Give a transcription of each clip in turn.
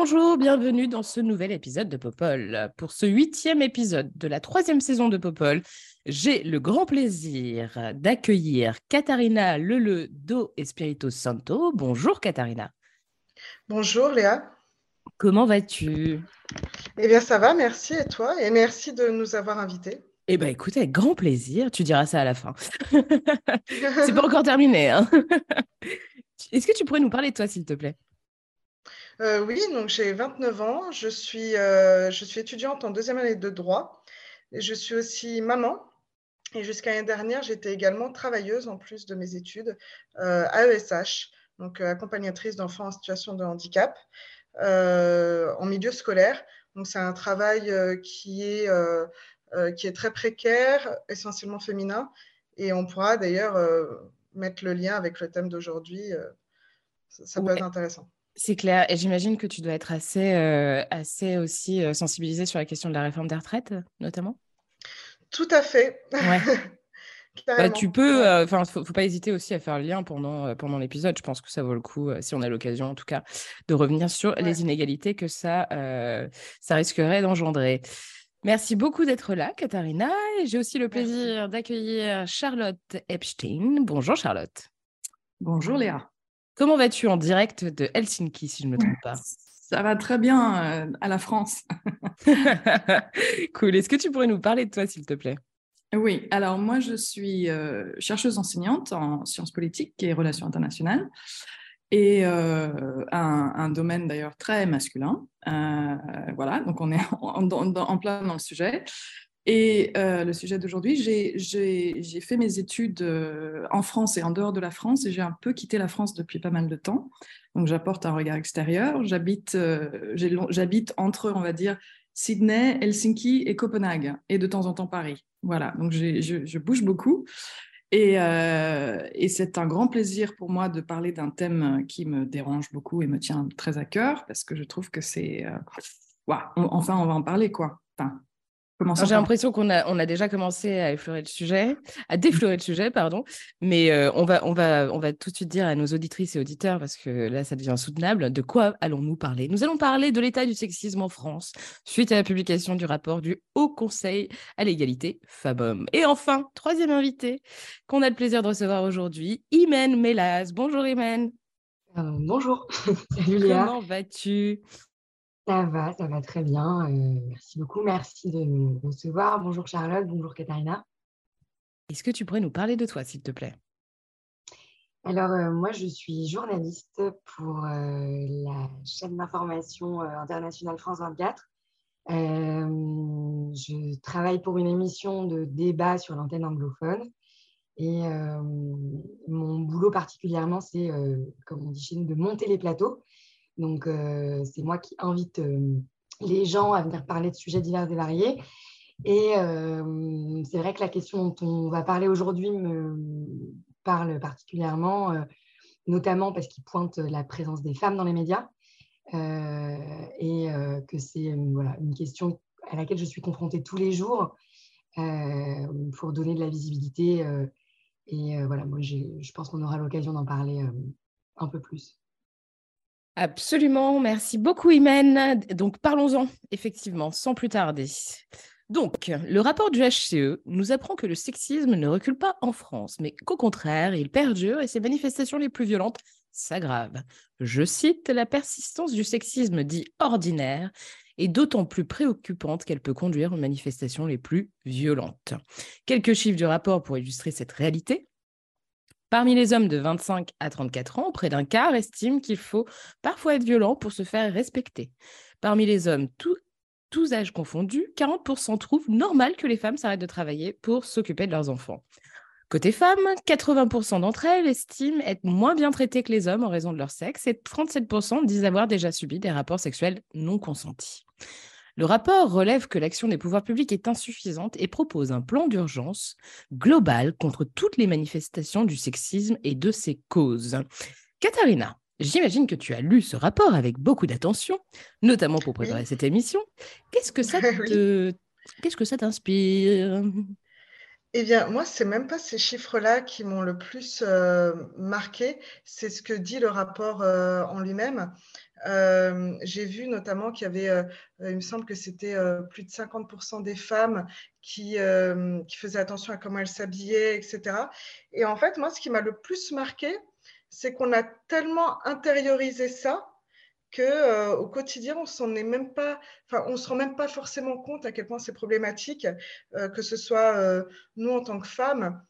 Bonjour, bienvenue dans ce nouvel épisode de Popol. Pour ce huitième épisode de la troisième saison de Popol, j'ai le grand plaisir d'accueillir Katharina Lele do Espirito Santo. Bonjour Katharina, Bonjour Léa. comment vas-tu? Eh bien ça va, merci et toi? Et merci de nous avoir invités. Eh bien écoute, avec grand plaisir, tu diras ça à la fin. C'est pas encore terminé. hein. Est-ce que tu pourrais nous parler de toi, s'il te plaît? Euh, oui, donc j'ai 29 ans, je suis, euh, je suis étudiante en deuxième année de droit et je suis aussi maman. Et jusqu'à l'année dernière, j'étais également travailleuse en plus de mes études euh, à ESH, donc accompagnatrice d'enfants en situation de handicap en milieu scolaire. Donc c'est un travail qui est, qui est très précaire, essentiellement féminin. Et on pourra d'ailleurs mettre le lien avec le thème d'aujourd'hui. ça, peut être intéressant. C'est clair, et j'imagine que tu dois être assez, euh, assez aussi euh, sensibilisée sur la question de la réforme des retraites, notamment. Tout à fait. Ouais. Bah, tu peux, Ouais. enfin, faut, faut pas hésiter aussi à faire le lien pendant, euh, pendant l'épisode. Je pense que ça vaut le coup, euh, si on a l'occasion en tout cas, de revenir sur Ouais. les inégalités que ça, euh, ça risquerait d'engendrer. Merci beaucoup d'être là, Katharina. Et j'ai aussi le plaisir d'accueillir Charlotte Epstein. Bonjour Charlotte. Bonjour Léa. Comment vas-tu en direct de Helsinki, si je ne me trompe pas? Ça va très bien euh, à la France. Cool. Est-ce que tu pourrais nous parler de toi, s'il te plaît? Oui, alors moi je suis euh, chercheuse enseignante en sciences politiques et relations internationales et euh, un, un domaine d'ailleurs très masculin. Voilà, donc on est en, en- en- en plein dans le sujet. Et euh, le sujet d'aujourd'hui, j'ai- fait mes études euh, en France et en dehors de la France et j'ai un peu quitté la France depuis pas mal de temps. Donc j'apporte un regard extérieur. J'habite euh, entre, on va dire, Sydney, Helsinki et Copenhague, et de temps en temps Paris. Voilà, donc je, bouge beaucoup. Et, c'est un grand plaisir pour moi de parler d'un thème qui me dérange beaucoup et me tient très à cœur, parce que je trouve que c'est... enfin, on va en parler, quoi. Enfin, commençons J'ai par- l'impression qu'on a, on a déjà commencé à effleurer le sujet, à défleurer le sujet, pardon. Mais euh, on, va, on, va, on va tout de suite dire à nos auditrices et auditeurs, parce que là, ça devient soutenable, de quoi allons-nous parler? Nous allons parler de l'état du sexisme en France, suite à la publication du rapport du Haut Conseil à l'égalité femmes-hommes. Et enfin, troisième invité qu'on a le plaisir de recevoir aujourd'hui, Imen Melaz. Bonjour Imen, Euh, bonjour, salut Léa. comment vas-tu? Ça va, ça va très bien. euh, merci beaucoup, merci de nous recevoir. Bonjour Charlotte, bonjour Katharina. Est-ce que tu pourrais nous parler de toi, s'il te plaît? Alors, euh, moi, je suis journaliste pour euh, la chaîne d'information internationale France 24. Euh, je travaille pour une émission de débat sur l'antenne anglophone. Et mon boulot particulièrement, c'est, comme on dit chez nous, de monter les plateaux. Donc, euh, c'est moi qui invite euh, les gens à venir parler de sujets divers et variés. Et euh, c'est vrai que la question dont on va parler aujourd'hui me parle particulièrement, notamment parce qu'il pointe la présence des femmes dans les médias et que c'est une question à laquelle je suis confrontée tous les jours pour donner de la visibilité. et voilà, moi, je pense qu'on aura l'occasion d'en parler un peu plus. Absolument, merci beaucoup Imen. Donc parlons-en, effectivement, sans plus tarder. Donc, le rapport du HCE nous apprend que le sexisme ne recule pas en France, mais qu'au contraire, il perdure et ses manifestations les plus violentes s'aggravent. Je cite, la persistance du sexisme dit ordinaire est d'autant plus préoccupante qu'elle peut conduire aux manifestations les plus violentes. Quelques chiffres du rapport pour illustrer cette réalité. Parmi les hommes de 25 à 34 ans, près d'un quart estime qu'il faut parfois être violent pour se faire respecter. Parmi les hommes, tous âges confondus, 40% trouvent normal que les femmes s'arrêtent de travailler pour s'occuper de leurs enfants. Côté femmes, 80% d'entre elles estiment être moins bien traitées que les hommes en raison de leur sexe et 37% disent avoir déjà subi des rapports sexuels non consentis. Le rapport relève que l'action des pouvoirs publics est insuffisante et propose un plan d'urgence global contre toutes les manifestations du sexisme et de ses causes. Katharina, j'imagine que tu as lu ce rapport avec beaucoup d'attention, notamment pour préparer cette émission. Qu'est-ce que ça te... Qu'est-ce que ça t'inspire? Eh bien, moi, c'est même pas ces chiffres-là qui m'ont le plus euh, marqué, c'est ce que dit le rapport euh, en lui-même. Euh, j'ai vu notamment qu'il y avait, il me semble que c'était plus de 50% des femmes qui, qui faisaient attention à comment elles s'habillaient, etc. Et en fait, moi, ce qui m'a le plus marqué, c'est qu'on a tellement intériorisé ça que euh, au quotidien, on s'en est même pas, enfin, on se rend même pas forcément compte à quel point c'est problématique, euh, que ce soit euh, nous en tant que femmes,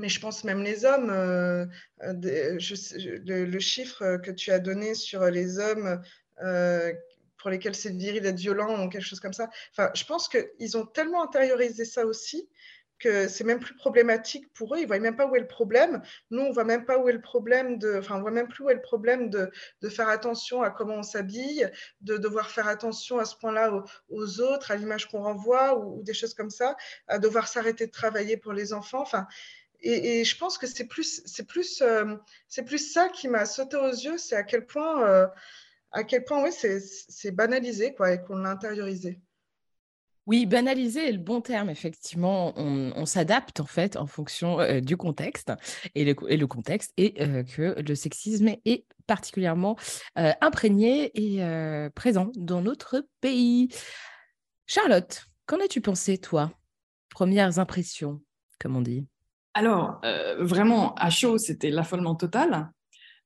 mais je pense même les hommes. le, chiffre que tu as donné sur les hommes pour lesquels c'est viril d'être violent ou quelque chose comme ça. Enfin, je pense qu'ils ont tellement intériorisé ça aussi que c'est même plus problématique pour eux. Ils ne voient même pas où est le problème. Nous, on ne voit même pas où est le problème de, enfin, on voit même plus où est le problème de, de faire attention à comment on s'habille, de devoir faire attention à ce point-là aux, autres, à l'image qu'on renvoie ou, des choses comme ça, à devoir s'arrêter de travailler pour les enfants. Enfin, et, je pense que c'est plus, c'est plus, euh, c'est plus ça qui m'a sauté aux yeux, c'est à quel point, euh, à quel point, oui, c'est banalisé, quoi, et qu'on l'a intériorisé. Oui, banaliser est le bon terme, effectivement. On, s'adapte en fait en fonction euh, du contexte. Et le, et le contexte est que le sexisme est particulièrement imprégné et présent dans notre pays. Charlotte, qu'en as-tu pensé, toi? Premières impressions, comme on dit. Alors, vraiment, à chaud, c'était l'affolement total.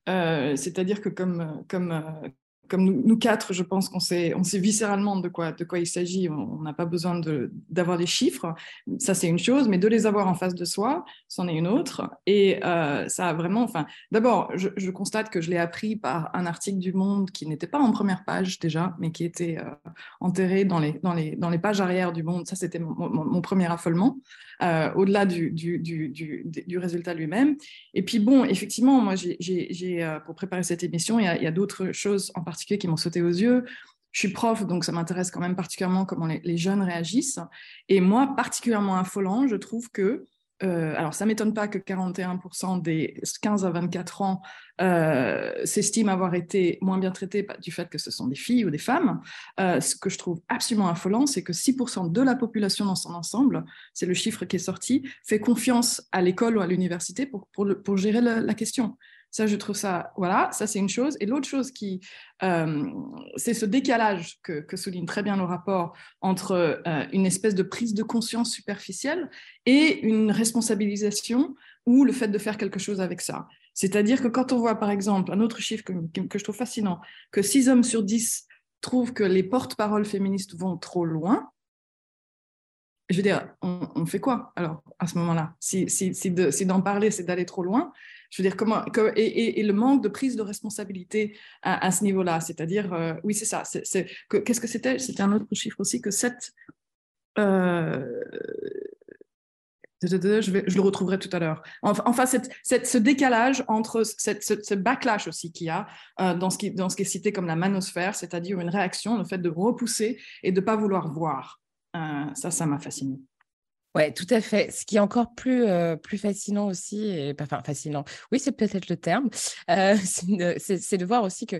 C'est-à-dire que comme, comme, comme nous, quatre, je pense qu'on sait, on sait viscéralement de quoi, de quoi il s'agit. On n'a pas besoin d'avoir des chiffres. Ça, c'est une chose, mais de les avoir en face de soi, c'en est une autre. Et euh, ça a vraiment. Enfin, d'abord, je, constate que je l'ai appris par un article du Monde qui n'était pas en première page déjà, mais qui était euh, enterré dans les, dans, les, dans les pages arrière du Monde. Ça, c'était mon, premier affolement, euh, au-delà du, du, du, résultat lui-même. Et puis, bon, effectivement, moi, j'ai, pour préparer cette émission, il y a d'autres choses en particulier qui m'ont sauté aux yeux. Je suis prof, donc ça m'intéresse quand même particulièrement comment les, jeunes réagissent. Et moi, particulièrement affolant, je trouve que, euh, alors ça ne m'étonne pas que 41% des 15 à 24 ans euh, s'estiment avoir été moins bien traités du fait que ce sont des filles ou des femmes. Euh, ce que je trouve absolument affolant, c'est que 6% de la population dans son ensemble, c'est le chiffre qui est sorti, fait confiance à l'école ou à l'université pour, pour, pour, gérer la question. Ça, je trouve ça, voilà, ça c'est une chose. Et l'autre chose qui, euh, c'est ce décalage que, souligne très bien le rapport entre euh, une espèce de prise de conscience superficielle et une responsabilisation ou le fait de faire quelque chose avec ça. C'est-à-dire que quand on voit, par exemple, un autre chiffre que, que je trouve fascinant, que 6 hommes sur 10 trouvent que les porte-paroles féministes vont trop loin, je veux dire, on, fait quoi alors à ce moment-là? Si, si, si d'en parler, c'est d'aller trop loin, je veux dire, comment, et, le manque de prise de responsabilité à, ce niveau-là, c'est-à-dire, euh, oui, c'est ça. Qu'est-ce que c'était? C'était un autre chiffre aussi que 7. Euh, je, vais, je, le retrouverai tout à l'heure. Enfin, ce décalage entre ce, backlash aussi qu'il y a euh, dans, ce qui, dans ce qui est cité comme la manosphère, c'est-à-dire une réaction, le fait de repousser et de ne pas vouloir voir. Ça, ça m'a fasciné. Ouais, tout à fait. Ce qui est encore plus, euh, plus fascinant aussi, et, enfin fascinant, oui, c'est peut-être le terme, euh, c'est de voir aussi que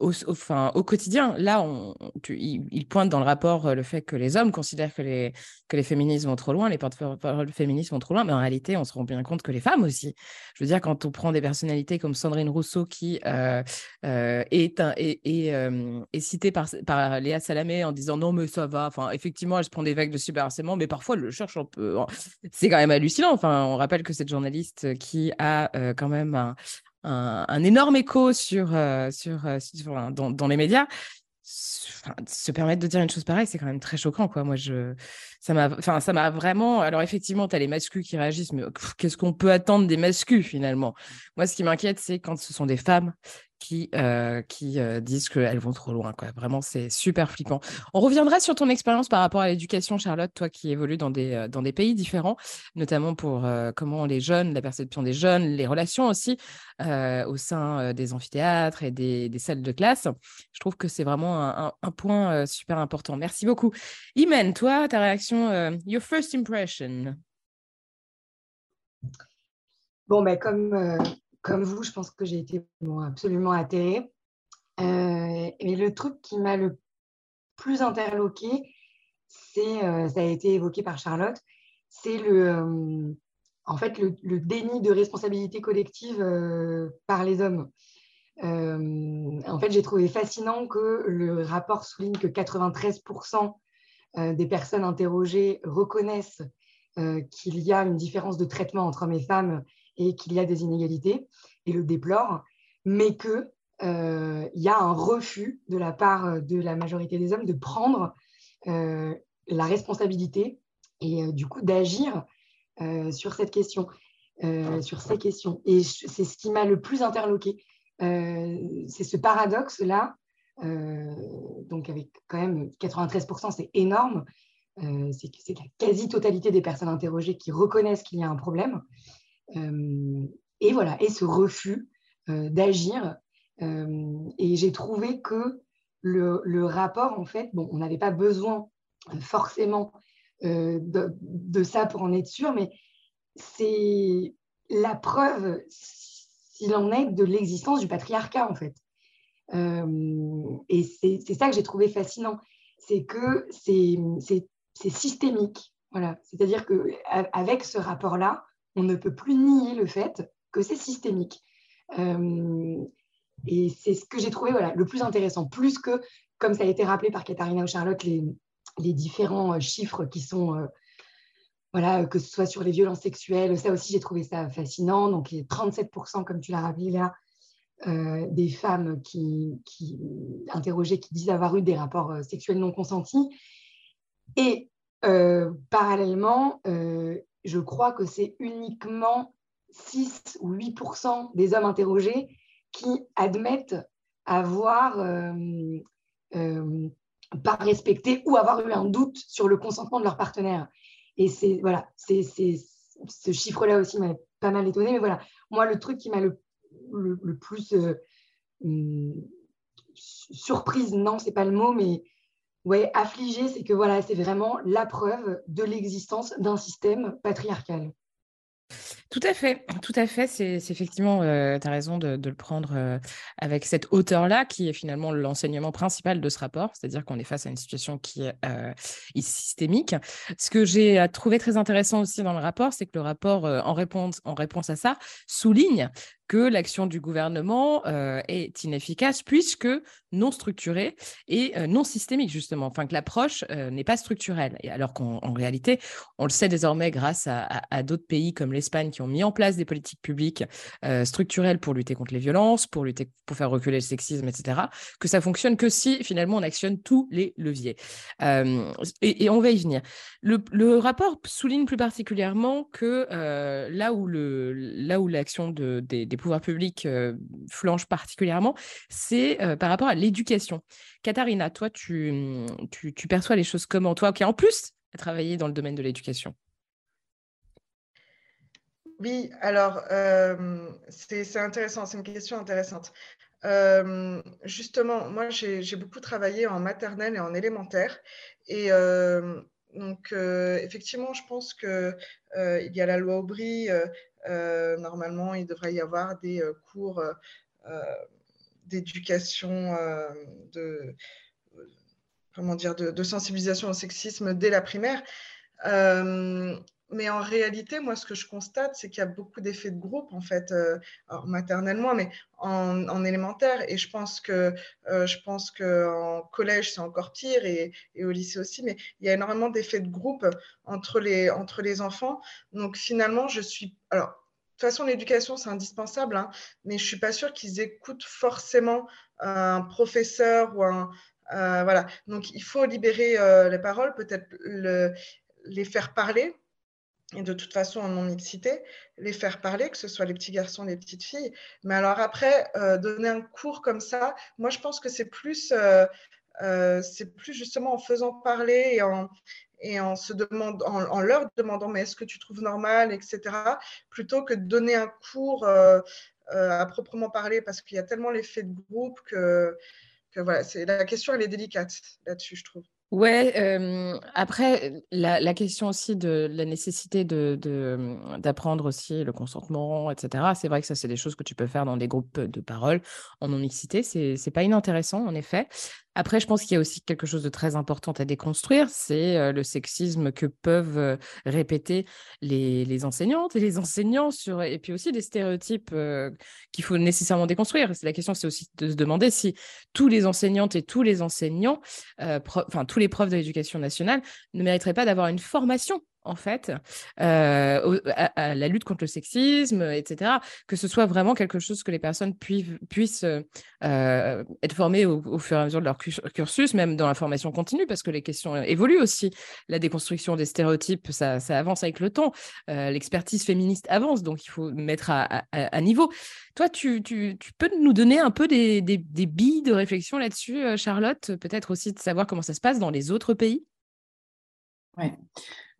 au, quotidien, là, on, il, pointe dans le rapport euh, le fait que les hommes considèrent que les, que les féministes vont trop loin, les porte-paroles féministes vont trop loin, mais en réalité, on se rend bien compte que les femmes aussi. Je veux dire, quand on prend des personnalités comme Sandrine Rousseau, qui euh, euh, est, est, citée par, Léa Salamé en disant non, mais ça va, enfin, effectivement, elle se prend des vagues de cyberharcèlement, mais parfois, elle le cherche un peu. C'est quand même hallucinant. Enfin, on rappelle que cette journaliste qui a quand même un, un, énorme écho sur, euh, sur, euh, dans, dans, les médias, se permettre de dire une chose pareille, c'est quand même très choquant, quoi. Moi, je, ça m'a, enfin, ça m'a vraiment. Alors, effectivement, tu as les mascus qui réagissent, mais qu'est-ce qu'on peut attendre des mascus finalement? Moi, ce qui m'inquiète, c'est quand ce sont des femmes qui, euh, qui euh, disent qu'elles vont trop loin. Vraiment, c'est super flippant. On reviendra sur ton expérience par rapport à l'éducation, Charlotte, toi qui évolues dans des, euh, dans des pays différents, notamment pour comment les jeunes, la perception des jeunes, les relations aussi au sein des amphithéâtres et des, des, salles de classe. Je trouve que c'est vraiment un, un, point super important. Merci beaucoup. Imen, toi, ta réaction, your first impression Bon, ben, comme comme vous, je pense que j'ai été absolument atterrée. Euh, et le truc qui m'a le plus interloqué, c'est, euh, ça a été évoqué par Charlotte, c'est le, euh, en fait, le, déni de responsabilité collective par les hommes. en fait, j'ai trouvé fascinant que le rapport souligne que 93% des personnes interrogées reconnaissent qu'il y a une différence de traitement entre hommes et femmes et qu'il y a des inégalités et le déplore, mais qu'il euh, y a un refus de la part de la majorité des hommes de prendre euh, la responsabilité et euh, du coup d'agir sur cette question, sur ces questions. Et c'est ce qui m'a le plus interloqué. c'est ce paradoxe-là, donc avec quand même 93%, c'est énorme. c'est la quasi-totalité des personnes interrogées qui reconnaissent qu'il y a un problème. Euh, et voilà, et ce refus euh, d'agir. Euh, et j'ai trouvé que le, rapport, en fait, bon, on n'avait pas besoin forcément de, ça pour en être sûr, mais c'est la preuve, s'il en est, de l'existence du patriarcat, en fait. Et c'est ça que j'ai trouvé fascinant, c'est que c'est systémique. Voilà. C'est-à-dire qu'avec ce rapport-là, on ne peut plus nier le fait que c'est systémique. Euh, et c'est ce que j'ai trouvé voilà, le plus intéressant, plus que, comme ça a été rappelé par Katharina ou Charlotte, les, différents euh, chiffres qui sont, euh, voilà, que ce soit sur les violences sexuelles, ça aussi j'ai trouvé ça fascinant. Donc les 37%, comme tu l'as rappelé là, des femmes qui, interrogées qui disent avoir eu des rapports sexuels non consentis. Et parallèlement, je crois que c'est uniquement 6 ou 8 des hommes interrogés qui admettent avoir euh, euh, pas respecté ou avoir eu un doute sur le consentement de leur partenaire. Et c'est voilà, c'est ce chiffre-là aussi m'a pas mal étonné. Mais voilà, moi le truc qui m'a le, le, plus euh, hum, surprise, non, c'est pas le mot, mais ouais, affligé, c'est que voilà, c'est vraiment la preuve de l'existence d'un système patriarcal. Tout à fait, tout à fait. C'est effectivement, euh, tu as raison de, le prendre euh, avec cette hauteur-là, qui est finalement l'enseignement principal de ce rapport, c'est-à-dire qu'on est face à une situation qui est, euh, systémique. Ce que j'ai trouvé très intéressant aussi dans le rapport, c'est que le rapport, en, réponse, en réponse à ça, souligne que l'action du gouvernement euh, est inefficace puisque non structurée et euh, non systémique, justement. Enfin, que l'approche euh, n'est pas structurelle. Et alors qu'en réalité, on le sait désormais grâce à, d'autres pays comme l'Espagne qui ont mis en place des politiques publiques structurelles pour lutter contre les violences, pour, lutter, pour faire reculer le sexisme, etc., que ça fonctionne que si finalement on actionne tous les leviers. Et, on va y venir. Le, rapport souligne plus particulièrement que là où l'action de, des, des pouvoirs publics euh, flanche particulièrement, c'est euh, par rapport à l'éducation. Katharina, toi, tu, perçois les choses comment? Toi, qui en plus a travaillé dans le domaine de l'éducation. Oui, alors euh, c'est intéressant, c'est une question intéressante. justement, moi j'ai beaucoup travaillé en maternelle et en élémentaire. Et donc, effectivement, je pense qu'il il y a la loi Aubry normalement, il devrait y avoir des euh, cours euh, d'éducation, de, comment dire, de, sensibilisation au sexisme dès la primaire. Mais en réalité, moi, ce que je constate, c'est qu'il y a beaucoup d'effets de groupe, en fait, maternellement, mais en, élémentaire. Et je pense que je pense qu'en collège, c'est encore pire, et, au lycée aussi. Mais il y a énormément d'effets de groupe entre les, entre les enfants. Donc, finalement, je suis alors, de toute façon, l'éducation, c'est indispensable, hein, mais je ne suis pas sûre qu'ils écoutent forcément un professeur ou un. Euh, voilà. Donc, il faut libérer euh, les paroles, peut-être les faire parler. Et de toute façon en non-mixité, les faire parler, que ce soit les petits garçons, les petites filles. Mais alors après, euh, donner un cours comme ça, moi je pense que c'est plus, euh, euh, c'est plus justement en faisant parler et en, et en, leur demandant mais est-ce que tu trouves normal, etc., plutôt que de donner un cours à proprement parler, parce qu'il y a tellement l'effet de groupe que, que voilà, la question elle est délicate là-dessus, je trouve. Ouais, après, la, question aussi de la nécessité de, d'apprendre aussi le consentement, etc. C'est vrai que ça, c'est des choses que tu peux faire dans des groupes de parole en non-mixité. C'est pas inintéressant, en effet. Après, je pense qu'il y a aussi quelque chose de très important à déconstruire, c'est le sexisme que peuvent répéter les, enseignantes et les enseignants sur, et puis aussi les stéréotypes qu'il faut nécessairement déconstruire. La question, c'est aussi de se demander si tous les enseignantes et tous les enseignants, enfin tous les profs de l'éducation nationale, ne mériteraient pas d'avoir une formation en fait, euh, à, la lutte contre le sexisme, etc. Que ce soit vraiment quelque chose que les personnes puissent euh, être formées au, fur et à mesure de leur cursus, même dans la formation continue, parce que les questions évoluent aussi. La déconstruction des stéréotypes, ça, avance avec le temps. Euh, l'expertise féministe avance, donc il faut mettre à, niveau. Toi, tu, peux nous donner un peu des, des billes de réflexion là-dessus, Charlotte? Peut-être aussi de savoir comment ça se passe dans les autres pays? Oui,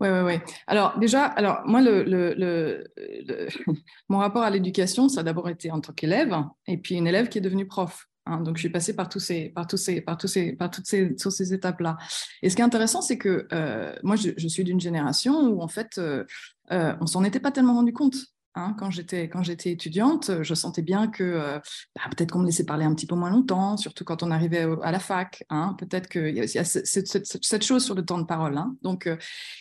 oui, oui. Ouais. Alors déjà, alors moi, mon rapport à l'éducation, ça a d'abord été en tant qu'élève, et puis une élève qui est devenue prof. Hein. donc, je suis passée par tous ces, toutes ces, étapes-là. Et ce qui est intéressant, c'est que euh, moi, je, je, suis d'une génération où en fait, euh, euh, on s'en était pas tellement rendu compte. Hein, quand j'étais quand j'étais étudiante, je sentais bien que euh, bah, peut-être qu'on me laissait parler un petit peu moins longtemps, surtout quand on arrivait à la fac. Hein, peut-être qu'il y a, cette, chose sur le temps de parole. Hein. donc, euh,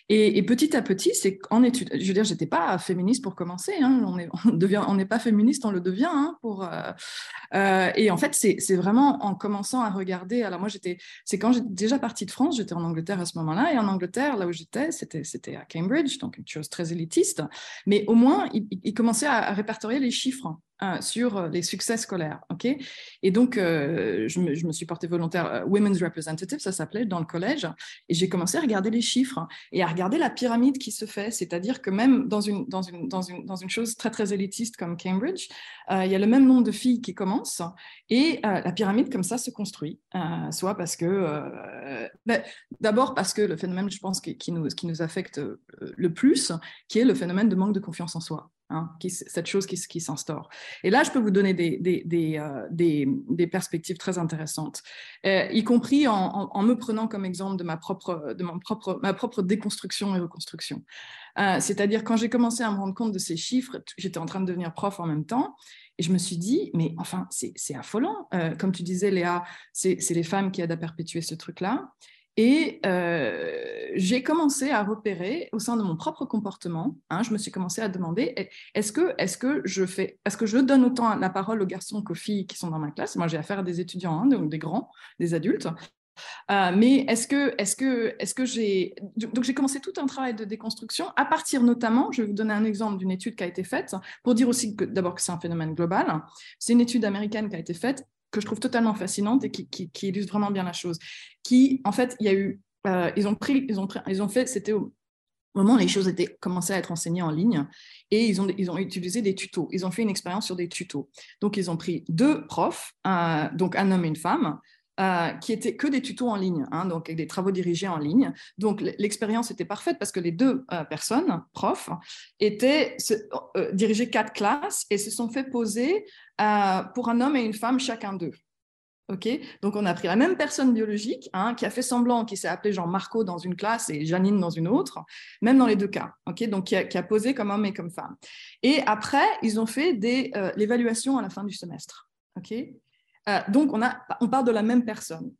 et, petit à petit, c'est en études. Je veux dire, j'étais pas féministe pour commencer. on est on n'est pas féministe, on le devient. euh, et en fait, c'est vraiment en commençant à regarder. Alors moi, j'étais c'est quand j'ai déjà partie de France, j'étais en Angleterre à ce moment-là, et en Angleterre, là où j'étais, c'était c'était à Cambridge, donc une chose très élitiste. Mais au moins, il commençait à, répertorier les chiffres euh, sur euh, les succès scolaires. ok? Et donc, euh, je, me, suis portée volontaire Women's Representative, ça s'appelait, dans le collège, et j'ai commencé à regarder les chiffres et à regarder la pyramide qui se fait, c'est-à-dire que même dans une, dans, une, dans, une, dans une chose très, très élitiste comme Cambridge, il y a le même nombre de filles qui commencent, et la pyramide, comme ça, se construit, soit parce que, ben, d'abord parce que le phénomène, je pense, qui, nous, qui nous affecte le plus, qui est le phénomène de manque de confiance en soi. Hein, cette chose qui, qui s'instaure. Et là, je peux vous donner des, euh, perspectives très intéressantes, euh, y compris en, me prenant comme exemple de ma propre déconstruction et reconstruction. Euh, c'est-à-dire, quand j'ai commencé à me rendre compte de ces chiffres, j'étais en train de devenir prof en même temps, et je me suis dit, mais enfin, c'est affolant. comme tu disais, Léa, c'est les femmes qui aident à perpétuer ce truc-là. Et euh, j'ai commencé à repérer au sein de mon propre comportement, hein, je me suis commencé à demander, est-ce que, est que je fais, est-ce que je donne autant la parole aux garçons qu'aux filles qui sont dans ma classe? Moi, j'ai affaire à des étudiants, hein, donc des grands, des adultes. Euh, mais est-ce que, est-ce que j'ai donc j'ai commencé tout un travail de déconstruction à partir notamment, je vais vous donner un exemple d'une étude qui a été faite pour dire aussi que d'abord que c'est un phénomène global. C'est une étude américaine qui a été faite que je trouve totalement fascinante et qui, illustre vraiment bien la chose. Qui, en fait, il y a eu, euh, ils ont pris, ils ont pris, ils ont fait, c'était au moment où les choses étaient commençaient à être enseignées en ligne et ils ont, ils ont utilisé des tutos. Ils ont fait une expérience sur des tutos. Donc, ils ont pris deux profs, donc un homme et une femme, euh, qui étaient que des tutos en ligne, hein, donc des travaux dirigés en ligne. Donc l'expérience était parfaite parce que les deux euh, personnes, profs, étaient euh, dirigées quatre classes et se sont fait poser pour un homme et une femme chacun d'eux. Ok, donc on a pris la même personne biologique hein, qui a fait semblant, qui s'est appelé Jean Marco dans une classe et Janine dans une autre, même dans les deux cas. Ok, donc qui a, posé comme homme et comme femme. Et après, ils ont fait l'évaluation à la fin du semestre. Ok, euh, donc, on, a, on parle de la même personne.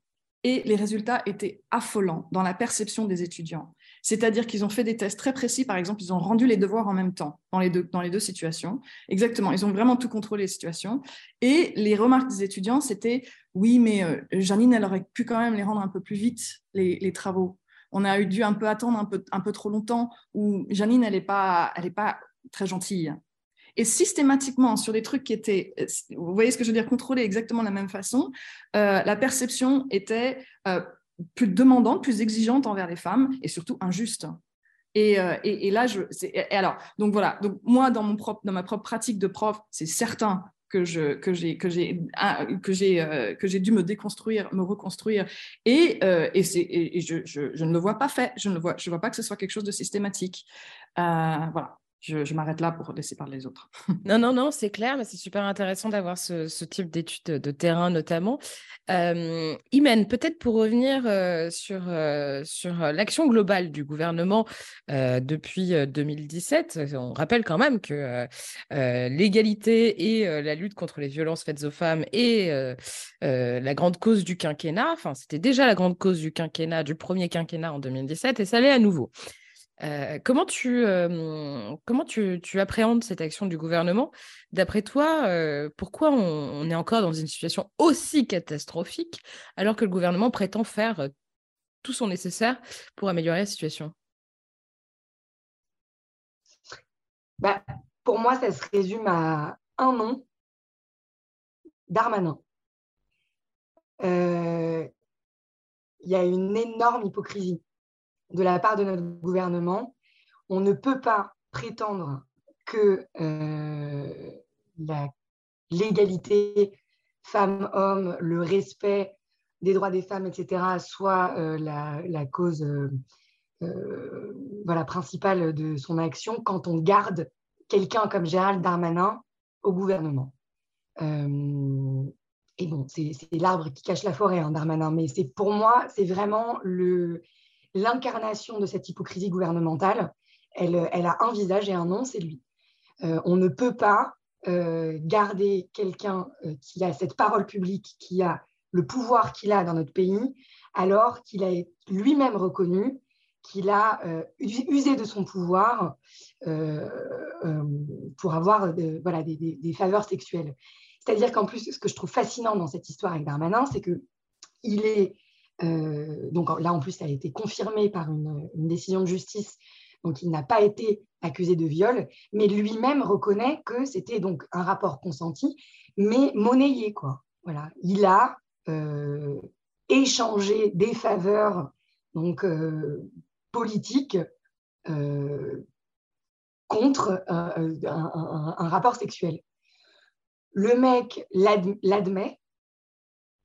Et les résultats étaient affolants dans la perception des étudiants. C'est-à-dire qu'ils ont fait des tests très précis. Par exemple, ils ont rendu les devoirs en même temps dans les deux, dans les deux situations. Exactement, ils ont vraiment tout contrôlé les situations. Et les remarques des étudiants, c'était oui, mais euh, Janine, elle aurait pu quand même les rendre un peu plus vite, les, travaux. On a eu dû un peu attendre un peu, un peu trop longtemps, ou Janine, elle n'est pas, elle pas très gentille. Et systématiquement, sur des trucs qui étaient, euh, vous voyez ce que je veux dire, contrôlés exactement de la même façon, euh, la perception était euh, plus demandante, plus exigeante envers les femmes et surtout injuste. Et, et, là, je, et alors, donc voilà, donc moi, dans, mon propre, dans ma propre pratique de prof, c'est certain que je que j'ai que j'ai ah, que j'ai que j'ai dû me déconstruire, me reconstruire et et c'est et, je, ne le vois pas fait, je ne vois je vois pas que ce soit quelque chose de systématique. voilà je, m'arrête là pour laisser parler les autres. non, non, non, c'est clair, mais c'est super intéressant d'avoir ce, type d'études de terrain notamment. Euh, Imen, peut-être pour revenir euh, sur, euh, l'action globale du gouvernement depuis 2017, on rappelle quand même que l'égalité et la lutte contre les violences faites aux femmes est la grande cause du quinquennat. Enfin, c'était déjà la grande cause du quinquennat, du premier quinquennat en 2017, et ça l'est à nouveau. Euh, comment tu, comment tu, tu, appréhendes cette action du gouvernement? D'après toi, pourquoi on, est encore dans une situation aussi catastrophique alors que le gouvernement prétend faire tout son nécessaire pour améliorer la situation? Bah, Pour moi, ça se résume à un nom, Darmanin. Il y a une énorme hypocrisie de la part de notre gouvernement. On ne peut pas prétendre que euh, l'égalité femmes-hommes, le respect des droits des femmes, etc., soit euh, la, cause euh, principale de son action quand on garde quelqu'un comme Gérald Darmanin au gouvernement. et bon, c'est l'arbre qui cache la forêt, hein, Darmanin, mais c'est pour moi, c'est vraiment le, l'incarnation de cette hypocrisie gouvernementale. Elle, a un visage et un nom, c'est lui. Euh, on ne peut pas euh, garder quelqu'un euh, qui a cette parole publique, qui a le pouvoir qu'il a dans notre pays, alors qu'il a lui-même reconnu qu'il a usé de son pouvoir pour avoir voilà, des, des, faveurs sexuelles. C'est-à-dire qu'en plus, ce que je trouve fascinant dans cette histoire avec Darmanin, c'est qu'il est euh, donc là, en plus, ça a été confirmé par une, décision de justice. Donc, il n'a pas été accusé de viol, mais lui-même reconnaît que c'était donc un rapport consenti, mais monnayé, quoi. Voilà. Il a euh, échangé des faveurs donc, euh, politiques contre un, rapport sexuel. Le mec l'admet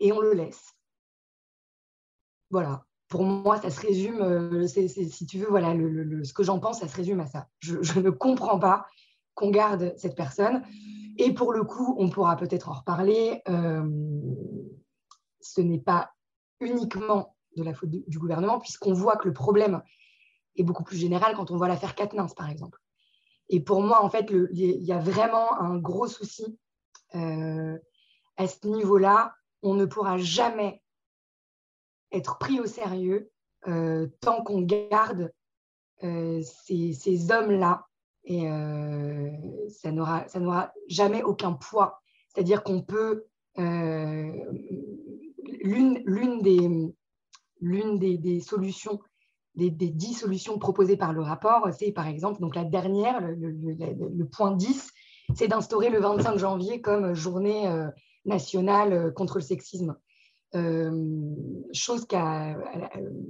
et on le laisse. Voilà. Pour moi, ça se résume, euh, si tu veux, voilà, ce que j'en pense, ça se résume à ça. Je, ne comprends pas qu'on garde cette personne. Et pour le coup, on pourra peut-être en reparler. Euh, ce n'est pas uniquement de la faute du, gouvernement, puisqu'on voit que le problème est beaucoup plus général quand on voit l'affaire Katnins, par exemple. Et pour moi, en fait, il y a vraiment un gros souci euh, à ce niveau-là. On ne pourra jamais être pris au sérieux euh, tant qu'on garde euh, ces, hommes-là. Et euh, ça n'aura jamais aucun poids. C'est-à-dire qu'on peut... L'une des, des, des, solutions des, dix solutions proposées par le rapport, c'est par exemple, donc la dernière, le, point 10, c'est d'instaurer le 25 janvier comme journée nationale contre le sexisme. Euh, chose qu'à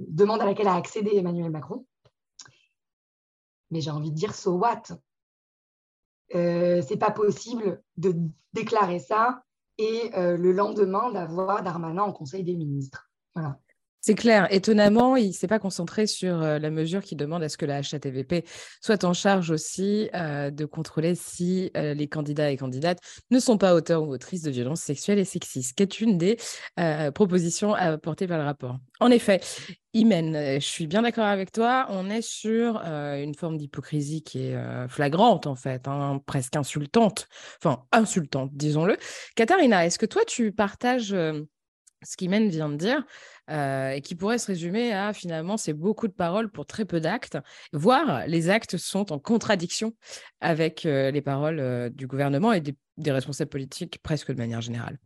demande à laquelle a accédé Emmanuel Macron. Mais j'ai envie de dire, so what? Euh, C'est pas possible de déclarer ça et euh, le lendemain d'avoir Darmanin en Conseil des ministres. Voilà. C'est clair. Étonnamment, il ne s'est pas concentré sur euh, la mesure qui demande à ce que la HATVP soit en charge aussi euh, de contrôler si euh, les candidats et candidates ne sont pas auteurs ou autrices de violences sexuelles et sexistes, qui est une des propositions apportées par le rapport. En effet, Imen, je suis bien d'accord avec toi. On est sur une forme d'hypocrisie qui est flagrante, en fait, hein, presque insultante. Enfin, insultante, disons-le. Katharina, est-ce que toi, tu partages ce qu'Imen vient de dire euh, et qui pourrait se résumer à finalement c'est beaucoup de paroles pour très peu d'actes, voire les actes sont en contradiction avec euh, les paroles euh, du gouvernement et des, responsables politiques presque de manière générale.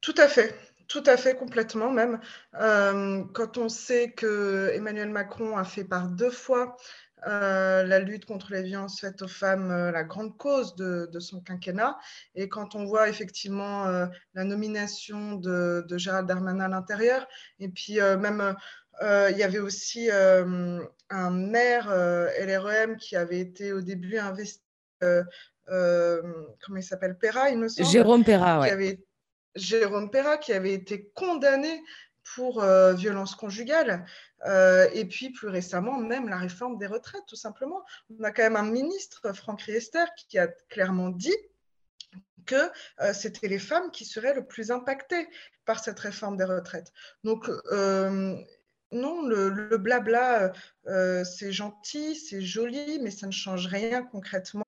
Tout à fait. Tout à fait, complètement même. quand on sait que Emmanuel Macron a fait par deux fois euh, la lutte contre les violences faites aux femmes, euh, la grande cause de, son quinquennat. Et quand on voit effectivement euh, la nomination de, Gérald Darmanin à l'intérieur, et puis même il y avait aussi un maire LREM qui avait été au début investi. comment il s'appelle Perra, il me semble. Jérôme Perra, oui. Jérôme Perra qui avait été condamné pour violence conjugale. Et puis plus récemment, même la réforme des retraites, tout simplement. On a quand même un ministre, Franck Riester, qui a clairement dit que c'était les femmes qui seraient le plus impactées par cette réforme des retraites. Donc, non, le, blabla, c'est gentil, c'est joli, mais ça ne change rien concrètement.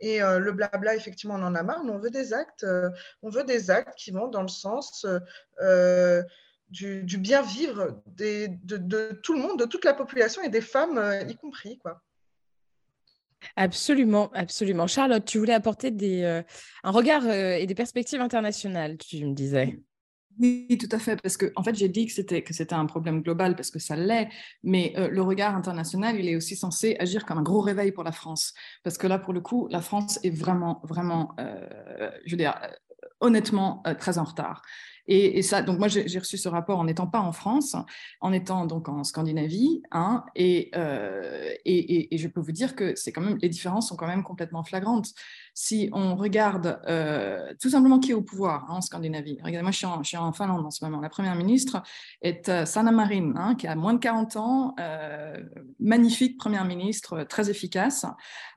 Et euh, le blabla, effectivement, on en a marre, mais on veut des actes. Euh, on veut des actes qui vont dans le sens euh, du, bien vivre de, tout le monde, de toute la population et des femmes y compris, quoi. Absolument, absolument. Charlotte, tu voulais apporter un regard et des perspectives internationales, tu me disais. Oui, tout à fait, parce que en fait, j'ai dit que c'était que c'était un problème global parce que ça l'est, mais euh, le regard international, il est aussi censé agir comme un gros réveil pour la France, parce que là, pour le coup, la France est vraiment, vraiment, je veux dire, honnêtement, très en retard. Et, ça, donc moi, j'ai reçu ce rapport en n'étant pas en France, en étant donc en Scandinavie, hein, euh, et, et, je peux vous dire que c'est quand même les différences sont quand même complètement flagrantes si on regarde euh, tout simplement qui est au pouvoir hein, en Scandinavie, regardez, moi je suis, en, Finlande en ce moment, la première ministre est euh, Sanna Marin, hein, qui a moins de 40 ans, euh, magnifique première ministre, très efficace.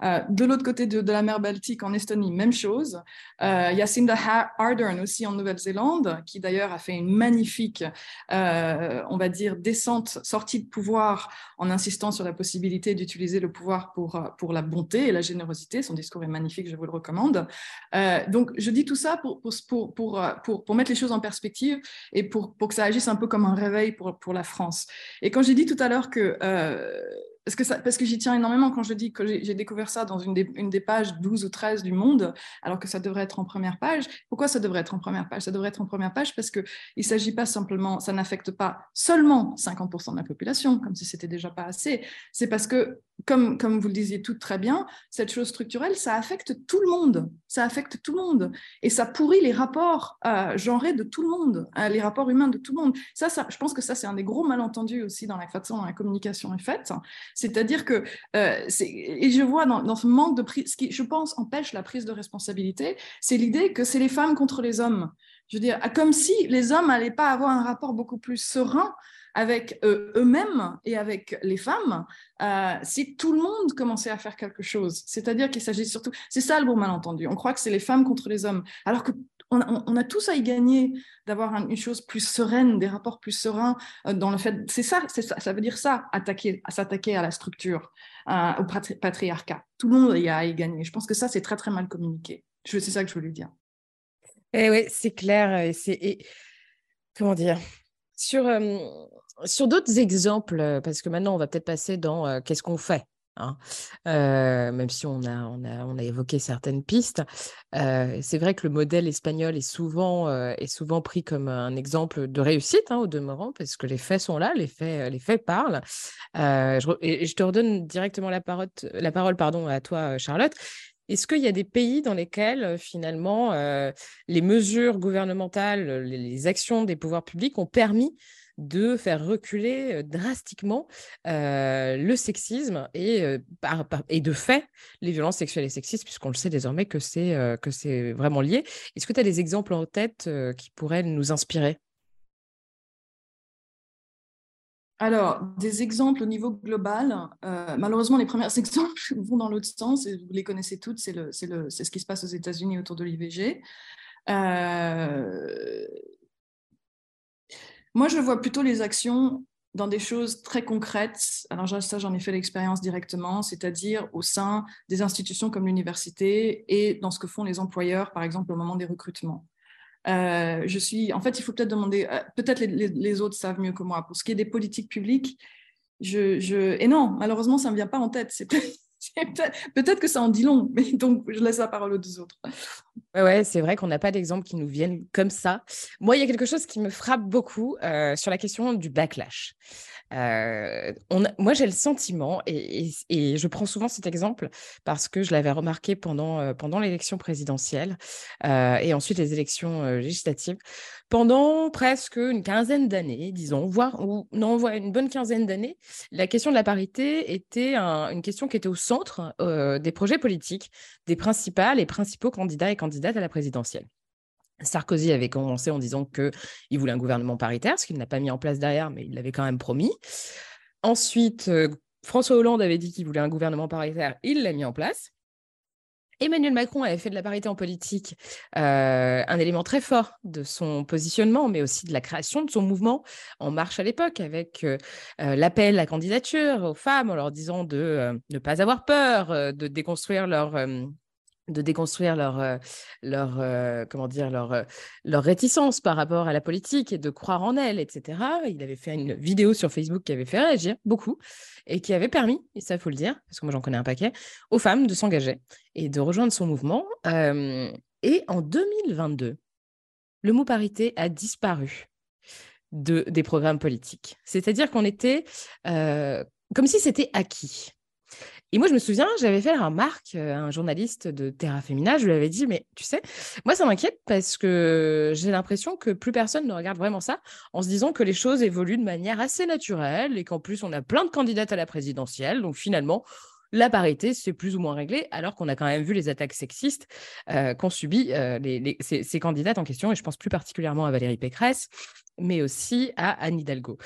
de l'autre côté de, la mer Baltique, en Estonie, même chose. Jacinda Ardern aussi en Nouvelle-Zélande, qui d'ailleurs a fait une magnifique, on va dire, descente, sortie de pouvoir en insistant sur la possibilité d'utiliser le pouvoir pour, pour la bonté et la générosité. Son discours est magnifique, je vous le recommande. Euh, donc, je dis tout ça pour, pour, pour, euh, pour, pour, mettre les choses en perspective et pour, que ça agisse un peu comme un réveil pour, pour la France. Et quand j'ai dit tout à l'heure que euh, parce que, j'y tiens énormément quand je dis que j'ai découvert ça dans une des, pages 12 ou 13 du Monde, alors que ça devrait être en première page. Pourquoi ça devrait être en première page? Ça devrait être en première page parce qu'il ne s'agit pas simplement, ça n'affecte pas seulement 50% de la population, comme si c'était déjà pas assez. C'est parce que, comme, vous le disiez tout très bien, cette chose structurelle, ça affecte tout le monde. Ça affecte tout le monde. Et ça pourrit les rapports euh, genrés de tout le monde, euh, les rapports humains de tout le monde. Ça, ça, je pense que ça, c'est un des gros malentendus aussi dans la façon dont la communication est faite. C'est-à-dire que, euh, et je vois dans, ce manque de prise, ce qui, je pense, empêche la prise de responsabilité, c'est l'idée que c'est les femmes contre les hommes. Je veux dire, comme si les hommes n'allaient pas avoir un rapport beaucoup plus serein avec euh, eux-mêmes et avec les femmes euh, si tout le monde commençait à faire quelque chose. C'est-à-dire qu'il s'agit surtout, c'est ça le bon malentendu. On croit que c'est les femmes contre les hommes, alors que on, a tous à y gagner d'avoir une chose plus sereine, des rapports plus sereins euh, dans le fait. C'est ça, ça, ça veut dire ça, attaquer, s'attaquer à la structure, euh, au patriarcat. Tout le monde y a à y gagner. Je pense que ça, c'est très très mal communiqué. C'est ça que je voulais dire. Eh oui, c'est clair. Et c'est comment dire sur euh, sur d'autres exemples, parce que maintenant on va peut-être passer dans qu'est-ce qu'on fait? Hein. même si on a, on, a, on a évoqué certaines pistes. c'est vrai que le modèle espagnol est souvent, est souvent pris comme un exemple de réussite hein, au demeurant, parce que les faits sont là, les faits, les faits parlent. Je, et, je te redonne directement la parole, la parole pardon, à toi, Charlotte. Est-ce qu'il y a des pays dans lesquels, finalement, les mesures gouvernementales, les actions des pouvoirs publics ont permis de faire reculer drastiquement le sexisme et, de fait les violences sexuelles et sexistes, puisqu'on le sait désormais que c'est vraiment lié. Est-ce que tu as des exemples en tête qui pourraient nous inspirer? Alors, des exemples au niveau global, malheureusement, les premiers exemples vont dans l'autre sens, et vous les connaissez toutes, c'est ce qui se passe aux États-Unis autour de l'IVG. Moi, je vois plutôt les actions dans des choses très concrètes. Alors ça, j'en ai fait l'expérience directement, c'est-à-dire au sein des institutions comme l'université et dans ce que font les employeurs, par exemple, au moment des recrutements. Euh, je suis, en fait, il faut peut-être demander, euh, peut-être les, autres savent mieux que moi. Pour ce qui est des politiques publiques, je, et non, malheureusement, ça ne me vient pas en tête. C'est que ça en dit long, mais donc je laisse la parole aux autres. Ouais, ouais c'est vrai qu'on n'a pas d'exemples qui nous viennent comme ça. Moi, il y a quelque chose qui me frappe beaucoup euh, sur la question du backlash. Euh, moi, j'ai le sentiment, et, je prends souvent cet exemple parce que je l'avais remarqué pendant, euh, pendant l'élection présidentielle euh, et ensuite les élections législatives, pendant presque une quinzaine d'années, disons, voire non, une bonne quinzaine d'années, la question de la parité était une question qui était au centre des projets politiques des principales et principaux candidats et candidates à la présidentielle. Sarkozy avait commencé en disant qu'il voulait un gouvernement paritaire, ce qu'il n'a pas mis en place derrière, mais il l'avait quand même promis. Ensuite, euh, François Hollande avait dit qu'il voulait un gouvernement paritaire, il l'a mis en place. Emmanuel Macron avait fait de la parité en politique euh, un élément très fort de son positionnement, mais aussi de la création de son mouvement En Marche à l'époque, avec euh, l'appel à candidature aux femmes en leur disant de ne pas avoir peur, de déconstruire leur de déconstruire leur, euh, leur euh, comment dire leur, euh, leur réticence par rapport à la politique et de croire en elle, etc. Il avait fait une vidéo sur Facebook qui avait fait réagir beaucoup et qui avait permis, et ça faut le dire, parce que moi j'en connais un paquet, aux femmes de s'engager et de rejoindre son mouvement. et en 2022, le mot parité a disparu de, des programmes politiques. C'est-à-dire qu'on était comme si c'était acquis. Et moi, je me souviens, j'avais fait un remarque euh, un journaliste de Terra Femina, je lui avais dit, mais tu sais, moi, ça m'inquiète parce que j'ai l'impression que plus personne ne regarde vraiment ça en se disant que les choses évoluent de manière assez naturelle et qu'en plus, on a plein de candidates à la présidentielle. Donc finalement, la parité, c'est plus ou moins réglé, alors qu'on a quand même vu les attaques sexistes euh, qu'ont subi euh, ces, candidates en question, et je pense plus particulièrement à Valérie Pécresse, mais aussi à Anne Hidalgo.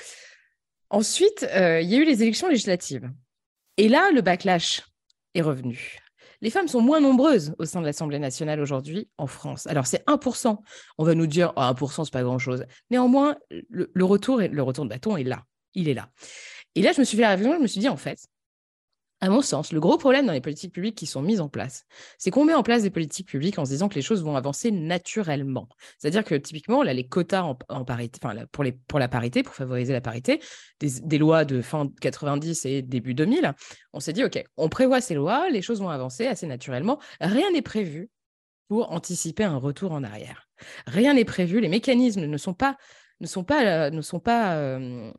Ensuite, il y a eu les élections législatives. Et là, le backlash est revenu. Les femmes sont moins nombreuses au sein de l'Assemblée nationale aujourd'hui en France. Alors, c'est 1%. On va nous dire, oh, 1%, c'est pas grand-chose. Néanmoins, le, retour, le retour de bâton est là. Il est là. Et là, je me suis fait la réflexion, je me suis dit, en fait, à mon sens, le gros problème dans les politiques publiques qui sont mises en place, c'est qu'on met en place des politiques publiques en se disant que les choses vont avancer naturellement. C'est-à-dire que typiquement, là, les quotas en, parité, pour la parité, pour favoriser la parité, des, lois de fin 90 et début 2000, on s'est dit, OK, on prévoit ces lois, les choses vont avancer assez naturellement. Rien n'est prévu pour anticiper un retour en arrière. Rien n'est prévu, les mécanismes ne sont pas ne sont pas, euh, ne sont pas euh,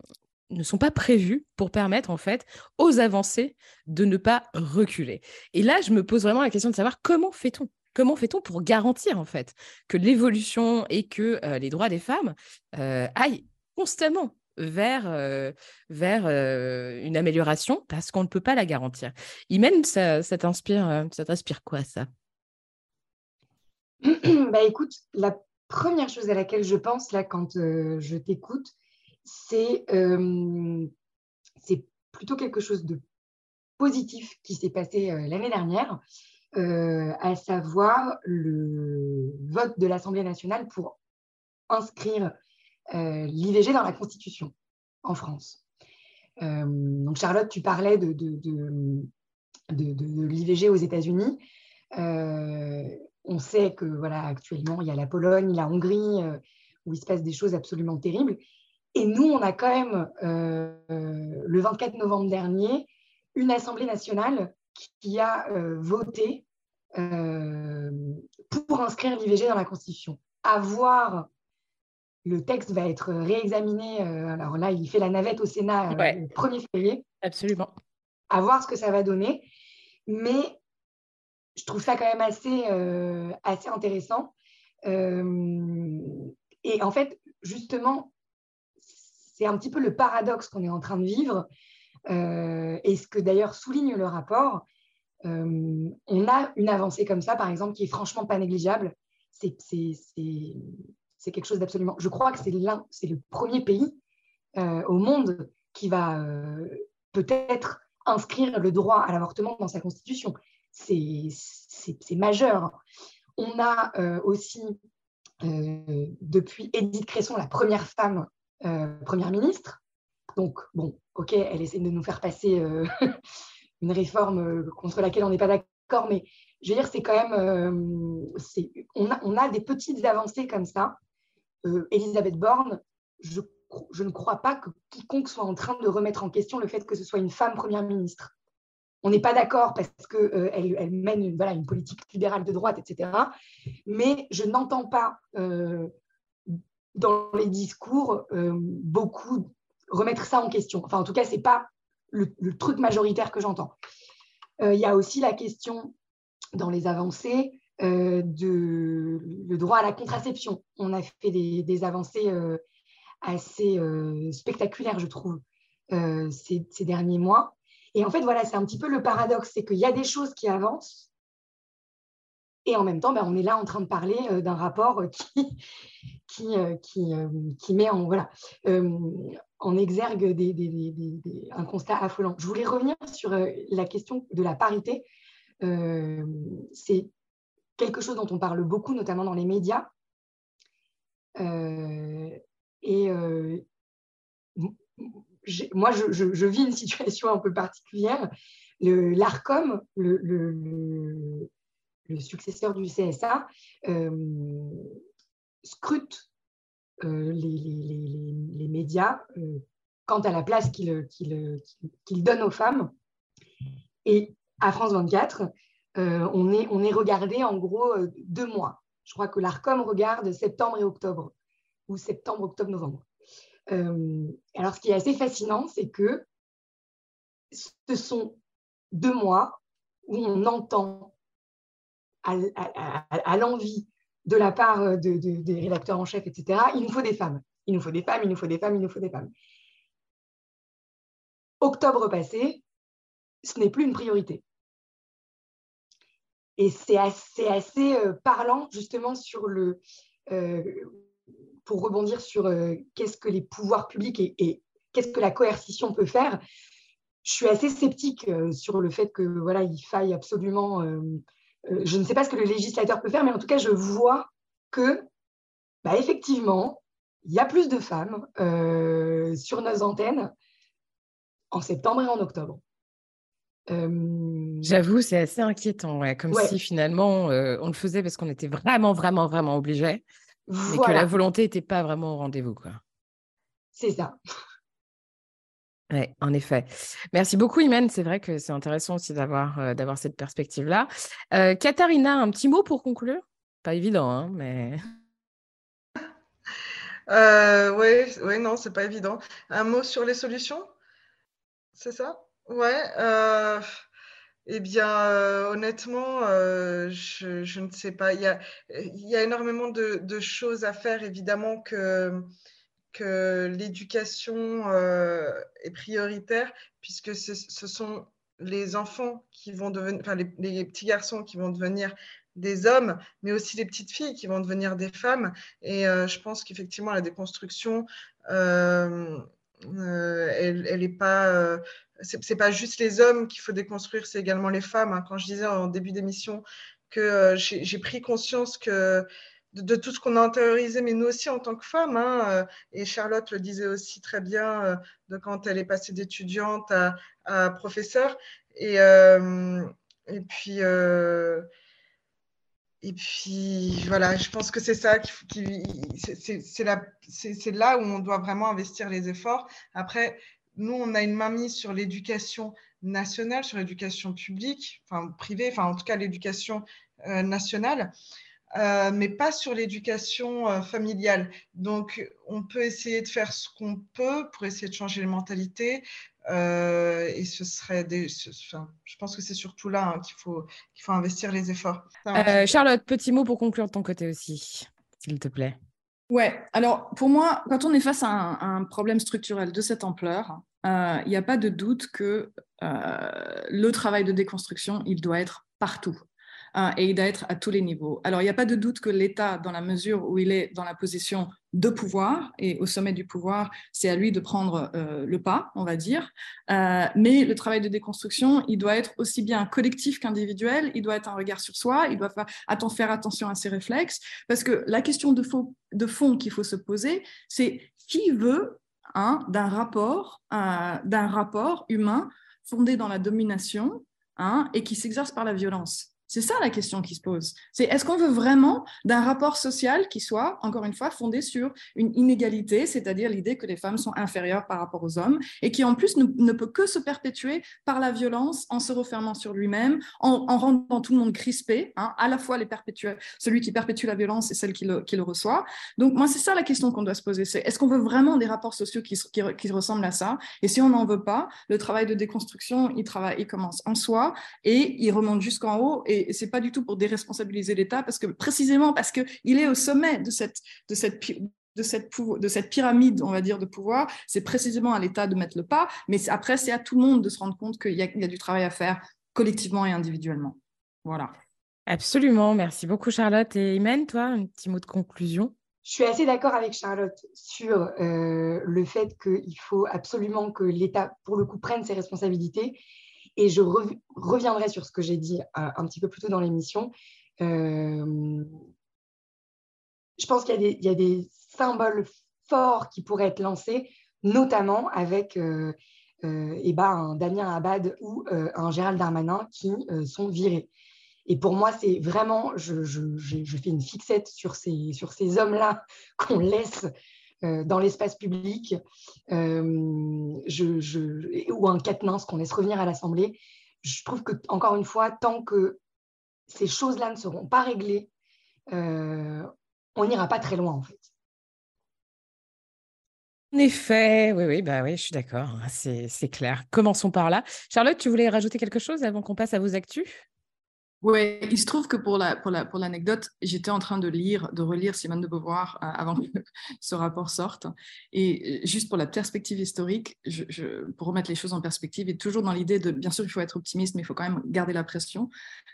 ne sont pas prévus pour permettre en fait aux avancées de ne pas reculer. Et là, je me pose vraiment la question de savoir comment fait-on? Fait-on pour garantir en fait que l'évolution et que euh, les droits des femmes euh, aillent constamment vers, euh, vers une amélioration parce qu'on ne peut pas la garantir? Imen, ça, ça t'inspire, ça t'inspire quoi ça? Bah écoute, la première chose à laquelle je pense là quand je t'écoute, euh, c'est plutôt quelque chose de positif qui s'est passé euh, l'année dernière, euh, à savoir le vote de l'Assemblée nationale pour inscrire l'IVG dans la Constitution en France. donc Charlotte, tu parlais de, l'IVG aux États-Unis. on sait que voilà, actuellement, il y a la Pologne, la Hongrie, où il se passe des choses absolument terribles. Et nous, on a quand même, euh, le 24 novembre dernier, une Assemblée nationale qui a euh, voté euh, pour inscrire l'IVG dans la Constitution. À voir, le texte va être réexaminé. alors là, il fait la navette au Sénat le 1er février. Absolument. À voir ce que ça va donner. Mais je trouve ça quand même assez, assez intéressant. et en fait, justement, c'est un petit peu le paradoxe qu'on est en train de vivre, euh, et ce que d'ailleurs souligne le rapport. Euh, on a une avancée comme ça, par exemple, qui est franchement pas négligeable. C'est quelque chose d'absolument. Je crois que c'est c'est le premier pays euh, au monde qui va peut-être inscrire le droit à l'avortement dans sa constitution. C'est majeur. On a aussi, depuis Edith Cresson, la première femme première ministre. Donc, bon, ok, elle essaie de nous faire passer euh, une réforme euh, contre laquelle on n'est pas d'accord, mais je veux dire, c'est quand même. Euh, on, a, des petites avancées comme ça. Euh, Elisabeth Borne, je, ne crois pas que quiconque soit en train de remettre en question le fait que ce soit une femme première ministre. On n'est pas d'accord parce qu'elle euh, elle mène une, voilà, une politique libérale de droite, etc. Mais je n'entends pas euh, dans les discours beaucoup remettre ça en question. Enfin, en tout cas, ce n'est pas le, truc majoritaire que j'entends. Il y a aussi la question dans les avancées euh, de le droit à la contraception. On a fait des, avancées euh, assez euh, spectaculaires, je trouve, ces, derniers mois. Et en fait, voilà, c'est un petit peu le paradoxe, c'est qu'il y a des choses qui avancent, et en même temps, ben, on est là en train de parler d'un rapport qui, qui, qui, qui, met en, voilà, en exergue des, un constat affolant. Je voulais revenir sur la question de la parité euh, c'est quelque chose dont on parle beaucoup, notamment dans les médias. Euh, et euh, moi, je, vis une situation un peu particulière. L'ARCOM, le, le, le, successeur du CSA, scrute les, les, les, médias quant à la place qu'il qu donne aux femmes. Et à France 24, euh, on, est, on est regardé en gros euh, deux mois. Je crois que l'ARCOM regarde septembre et octobre, ou septembre, octobre, novembre. Euh, alors, ce qui est assez fascinant, c'est que ce sont deux mois où on entend à, l'envie de la part des rédacteurs en chef, etc., il nous faut des femmes, il nous faut des femmes, il nous faut des femmes, il nous faut des femmes. Octobre passé, ce n'est plus une priorité. Et c'est assez, euh, parlant justement sur le, euh, pour rebondir sur euh, qu'est-ce que les pouvoirs publics et, qu'est-ce que la coercition peut faire. Je suis assez sceptique sur le fait que voilà, il faille absolument. Je ne sais pas ce que le législateur peut faire, mais en tout cas, je vois que, bah, effectivement, il y a plus de femmes sur nos antennes en septembre et en octobre. J'avoue, c'est assez inquiétant, comme si finalement on le faisait parce qu'on était vraiment, vraiment, vraiment obligé, mais que la volonté n'était pas vraiment au rendez-vous. C'est ça. Oui, en effet. Merci beaucoup, Imen. C'est vrai que c'est intéressant aussi d'avoir d'avoir cette perspective-là. Katharina, un petit mot pour conclure? Pas évident, hein, mais. Euh, oui, ouais, non, c'est pas évident. Un mot sur les solutions? C'est ça? Ouais, euh, eh bien, euh, honnêtement, euh, je, ne sais pas. Il y a, il y a énormément de, choses à faire, évidemment, que, que l'éducation est prioritaire, puisque ce, sont les enfants qui vont devenir, enfin, les, petits garçons qui vont devenir des hommes, mais aussi les petites filles qui vont devenir des femmes. Et je pense qu'effectivement, la déconstruction, elle n'est pas c'est pas juste les hommes qu'il faut déconstruire, c'est également les femmes. Hein. Quand je disais en début d'émission que euh, j'ai pris conscience que de, tout ce qu'on a intériorisé, mais nous aussi en tant que femmes, hein, euh, et Charlotte le disait aussi très bien euh, de quand elle est passée d'étudiante à, à, professeur. Et, et puis. Et puis voilà, je pense que c'est ça, qui, c'est là où on doit vraiment investir les efforts. Après, nous, on a une mamie sur l'éducation nationale, sur l'éducation publique, enfin privée, enfin en tout cas l'éducation euh, nationale, euh, mais pas sur l'éducation euh, familiale. Donc, on peut essayer de faire ce qu'on peut pour essayer de changer les mentalités. et ce serait des, je pense que c'est surtout là hein, qu'il faut, qu'il faut investir les efforts. Charlotte, petit mot pour conclure de ton côté aussi, s'il te plaît. Ouais, alors pour moi, quand on est face à un, problème structurel de cette ampleur, euh, il n'y a pas de doute que euh, le travail de déconstruction, il doit être partout. Hein, et il doit être à tous les niveaux. Alors, il n'y a pas de doute que l'État, dans la mesure où il est dans la position de pouvoir et au sommet du pouvoir, c'est à lui de prendre euh, le pas, on va dire. Euh, mais le travail de déconstruction, il doit être aussi bien collectif qu'individuel, il doit être un regard sur soi, il doit faire, faire attention à ses réflexes, parce que la question de, fond qu'il faut se poser, c'est qui veut hein, d'un rapport, euh, rapport humain fondé dans la domination hein, et qui s'exerce par la violence? C'est ça la question qui se pose. C'est est-ce qu'on veut vraiment d'un rapport social qui soit, encore une fois, fondé sur une inégalité, c'est-à-dire l'idée que les femmes sont inférieures par rapport aux hommes, et qui en plus ne, peut que se perpétuer par la violence, en se refermant sur lui-même, en, rendant tout le monde crispé, hein, à la fois celui qui perpétue la violence et celle qui le, reçoit. Donc moi, c'est ça la question qu'on doit se poser. C'est est-ce qu'on veut vraiment des rapports sociaux qui, qui, ressemblent à ça? Et si on n'en veut pas, le travail de déconstruction, il, travaille, il commence en soi et il remonte jusqu'en haut. Et et, c'est pas du tout pour déresponsabiliser l'État, parce que précisément parce qu'il est au sommet de cette, de cette de cette, de cette, pyramide, on va dire, de pouvoir, c'est précisément à l'État de mettre le pas, mais après, c'est à tout le monde de se rendre compte qu'il y, y, a du travail à faire collectivement et individuellement. Voilà. Absolument. Merci beaucoup, Charlotte. Et Imen, toi, un petit mot de conclusion? Je suis assez d'accord avec Charlotte sur euh, le fait qu'il faut absolument que l'État, pour le coup, prenne ses responsabilités et je reviendrai sur ce que j'ai dit euh, un petit peu plus tôt dans l'émission. Euh, je pense qu'il y, a des symboles forts qui pourraient être lancés, notamment avec euh, eh ben, un Damien Abad ou un Gérald Darmanin qui sont virés. Et pour moi, c'est vraiment, je, fais une fixette sur ces, hommes-là qu'on laisse euh, dans l'espace public, euh, je, ou un catenance qu'on laisse revenir à l'Assemblée. Je trouve que, encore une fois, tant que ces choses-là ne seront pas réglées, euh, on n'ira pas très loin, en fait. En effet, oui, oui, bah oui, je suis d'accord, hein, c'est clair. Commençons par là. Charlotte, tu voulais rajouter quelque chose avant qu'on passe à vos actus? Oui, il se trouve que pour la pour la pour l'anecdote, j'étais en train de lire, de relire Simone de Beauvoir euh, avant que ce rapport sorte. Et euh, juste pour la perspective historique, pour remettre les choses en perspective, et toujours dans l'idée de, bien sûr, il faut être optimiste, mais il faut quand même garder la pression.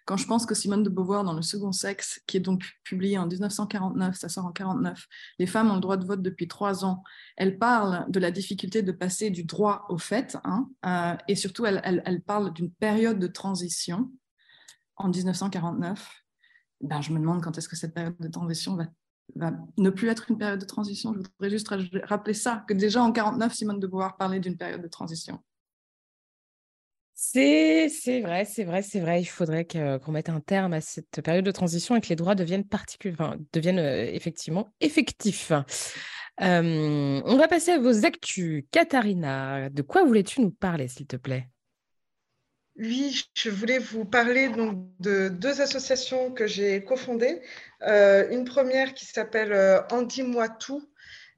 Quand je pense que Simone de Beauvoir, dans Le Second Sexe, qui est donc publié en 1949, ça sort en 49, les femmes ont le droit de vote depuis trois ans. Elle parle de la difficulté de passer du droit au fait, hein, euh, et surtout, elle, elle parle d'une période de transition en 1949, ben, je me demande quand est-ce que cette période de transition va, ne plus être une période de transition. Je voudrais juste rappeler ça, que déjà en 49, Simone de Beauvoir parlait d'une période de transition. C'est vrai, c'est vrai, c'est vrai. Il faudrait qu'on mette un terme à cette période de transition et que les droits deviennent euh, effectivement effectifs. Euh, on va passer à vos actus. Katharina, de quoi voulais-tu nous parler, s'il te plaît? Oui, je voulais vous parler donc de deux associations que j'ai cofondées. Euh, une première qui s'appelle euh, Andy Moi Tout.